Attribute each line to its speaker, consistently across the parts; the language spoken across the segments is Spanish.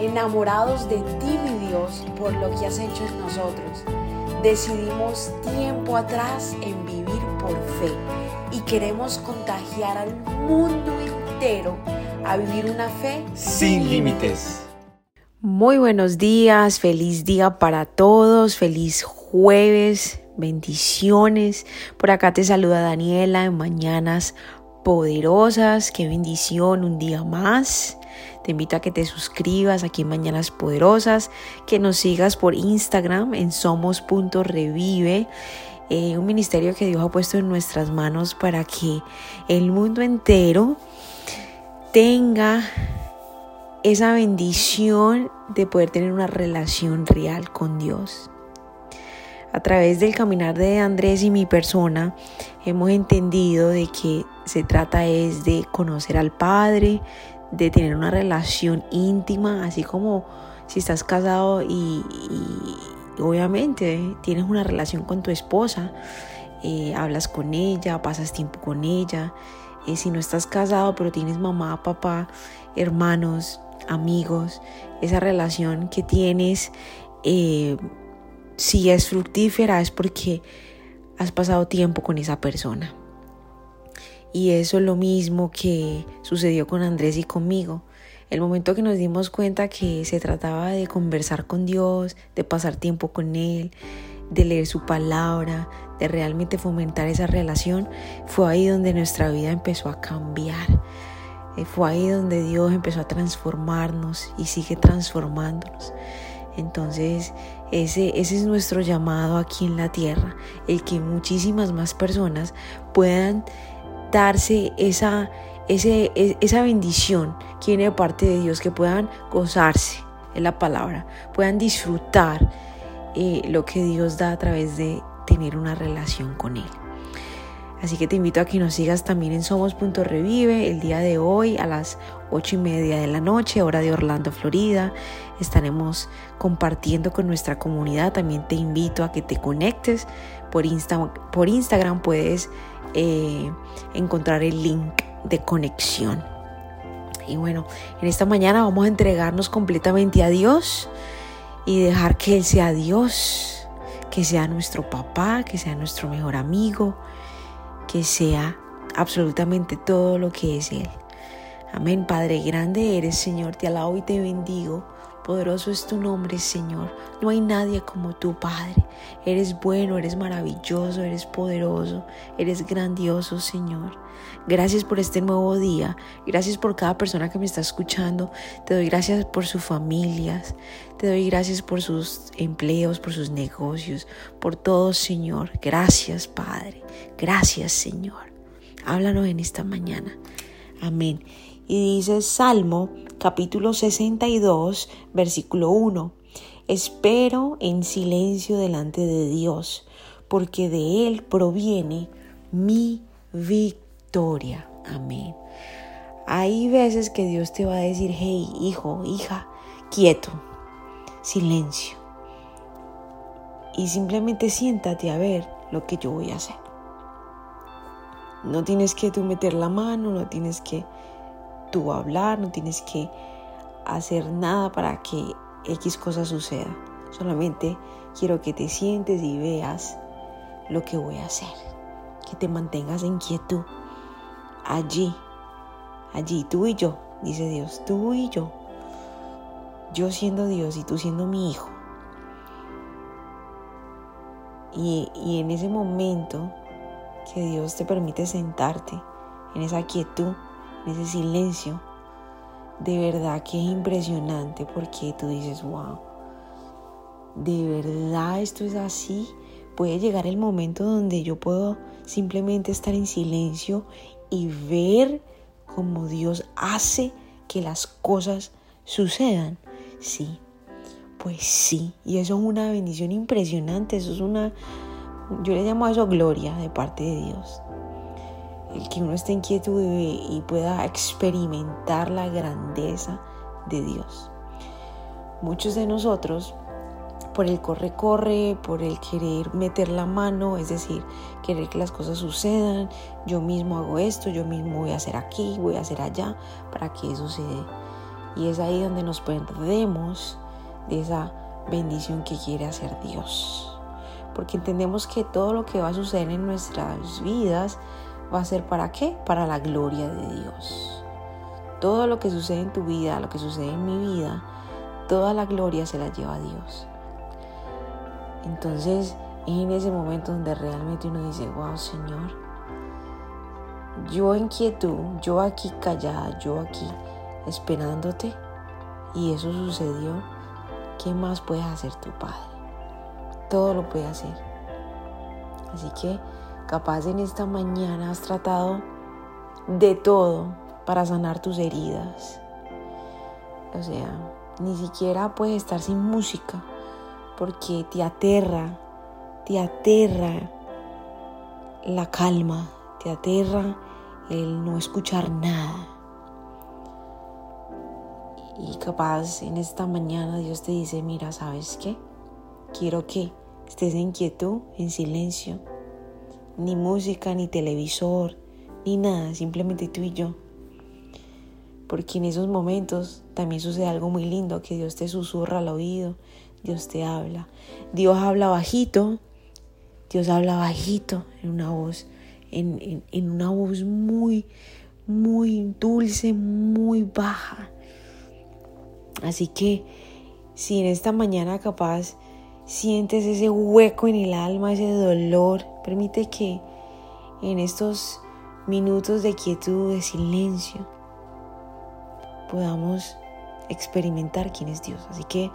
Speaker 1: enamorados de ti, mi Dios, por lo que has hecho en nosotros. Decidimos tiempo atrás en vivir por fe y queremos contagiar al mundo entero a vivir una fe
Speaker 2: sin límites.
Speaker 1: Muy buenos días, feliz día para todos, feliz jueves, bendiciones. Por acá te saluda Daniela en Mañanas Poderosas, qué bendición, un día más. Te invito a que te suscribas aquí en Mañanas Poderosas, que nos sigas por Instagram en somos.revive. Eh, un ministerio que Dios ha puesto en nuestras manos para que el mundo entero tenga esa bendición de poder tener una relación real con Dios. A través del caminar de Andrés y mi persona hemos entendido de que se trata es de conocer al Padre, de tener una relación íntima, así como si estás casado y, obviamente tienes una relación con tu esposa, eh, hablas con ella, pasas tiempo con ella. Eh, si no estás casado pero tienes mamá, papá, hermanos, amigos, esa relación que tienes, eh, si es fructífera es porque has pasado tiempo con esa persona. Y eso es lo mismo que sucedió con Andrés y conmigo. El momento que nos dimos cuenta que se trataba de conversar con Dios, de pasar tiempo con Él, de leer su palabra, de realmente fomentar esa relación, fue ahí donde nuestra vida empezó a cambiar. Eh, fue ahí donde Dios empezó a transformarnos y sigue transformándonos. Entonces, ese, ese es nuestro llamado aquí en la tierra, el que muchísimas más personas puedan darse esa, e, esa bendición que viene de parte de Dios, que puedan gozarse, en la palabra, puedan disfrutar eh, lo que Dios da a través de tener una relación con Él. Así que te invito a que nos sigas también en Somos.revive el día de hoy a las ocho y media de la noche, hora de Orlando, Florida. Estaremos compartiendo con nuestra comunidad. También te invito a que te conectes. Por, Insta, por Instagram puedes eh, encontrar el link de conexión. Y bueno, en esta mañana vamos a entregarnos completamente a Dios y dejar que Él sea Dios, que sea nuestro papá, que sea nuestro mejor amigo, sea absolutamente todo lo que es Él. Amén, Padre, grande eres, Señor, te alabo y te bendigo Poderoso es tu nombre, Señor. No hay nadie como tú, Padre. Eres bueno, eres maravilloso, eres poderoso, eres grandioso, Señor. Gracias por este nuevo día. Gracias por cada persona que me está escuchando. Te doy gracias por sus familias. Te doy gracias por sus empleos, por sus negocios, por todo, Señor. Gracias, Padre. Gracias, Señor. Háblanos en esta mañana. Amén. Y dice Salmo capítulo 62, versículo 1. Espero en silencio delante de Dios, porque de Él proviene mi victoria. Amén. Hay veces que Dios te va a decir, hey, hijo, hija, quieto, silencio. Y simplemente siéntate a ver lo que yo voy a hacer. No tienes que tú meter la mano, no tienes que tú hablar, no tienes que hacer nada para que X cosa suceda. Solamente quiero que te sientes y veas lo que voy a hacer. Que te mantengas en quietud. Allí, allí, tú y yo, dice Dios, tú y yo. Yo siendo Dios y tú siendo mi hijo. Y, y en ese momento que Dios te permite sentarte en esa quietud, ese silencio, de verdad que es impresionante porque tú dices, wow, de verdad esto es así. Puede llegar el momento donde yo puedo simplemente estar en silencio y ver cómo Dios hace que las cosas sucedan. Sí, pues sí, y eso es una bendición impresionante, eso es una, yo le llamo a eso gloria de parte de Dios el que uno esté inquieto y pueda experimentar la grandeza de Dios. Muchos de nosotros, por el corre-corre, por el querer meter la mano, es decir, querer que las cosas sucedan, yo mismo hago esto, yo mismo voy a hacer aquí, voy a hacer allá, para que eso se. Y es ahí donde nos perdemos de esa bendición que quiere hacer Dios. Porque entendemos que todo lo que va a suceder en nuestras vidas va a ser para qué? Para la gloria de Dios. Todo lo que sucede en tu vida, lo que sucede en mi vida, toda la gloria se la lleva Dios. Entonces, en ese momento donde realmente uno dice, wow, Señor, yo en quietud, yo aquí callada, yo aquí esperándote, y eso sucedió, ¿qué más puedes hacer tu Padre? Todo lo puede hacer. Así que capaz en esta mañana has tratado de todo para sanar tus heridas. O sea, ni siquiera puedes estar sin música porque te aterra, te aterra la calma, te aterra el no escuchar nada. Y capaz en esta mañana Dios te dice, mira, ¿sabes qué? Quiero que estés en quietud, en silencio. Ni música, ni televisor, ni nada, simplemente tú y yo. Porque en esos momentos también sucede algo muy lindo, que Dios te susurra al oído, Dios te habla. Dios habla bajito, Dios habla bajito en una voz, en, en una voz muy, muy dulce, muy baja. Así que si en esta mañana capaz sientes ese hueco en el alma, ese dolor, permite que en estos minutos de quietud, de silencio, podamos experimentar quién es Dios. Así que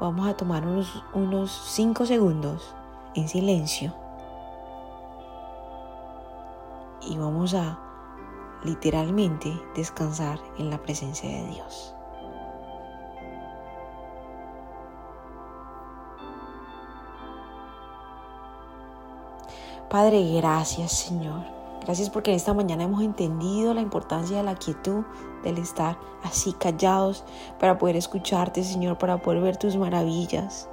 Speaker 1: vamos a tomar unos, unos cinco segundos en silencio y vamos a literalmente descansar en la presencia de Dios. Padre, gracias Señor. Gracias porque en esta mañana hemos entendido la importancia de la quietud, del estar así callados para poder escucharte, Señor, para poder ver tus maravillas.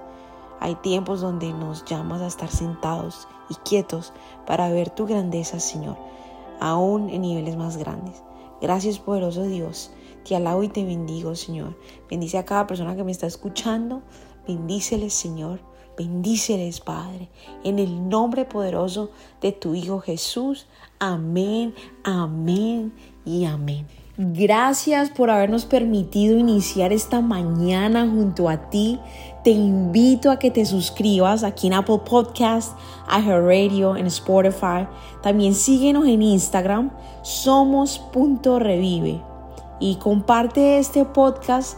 Speaker 1: Hay tiempos donde nos llamas a estar sentados y quietos para ver tu grandeza, Señor, aún en niveles más grandes. Gracias, poderoso Dios. Te alabo y te bendigo, Señor. Bendice a cada persona que me está escuchando. Bendíceles, Señor. Bendíceles, Padre, en el nombre poderoso de tu Hijo Jesús. Amén, amén y amén. Gracias por habernos permitido iniciar esta mañana junto a ti. Te invito a que te suscribas aquí en Apple Podcast, Radio, en Spotify. También síguenos en Instagram, somos.revive. Y comparte este podcast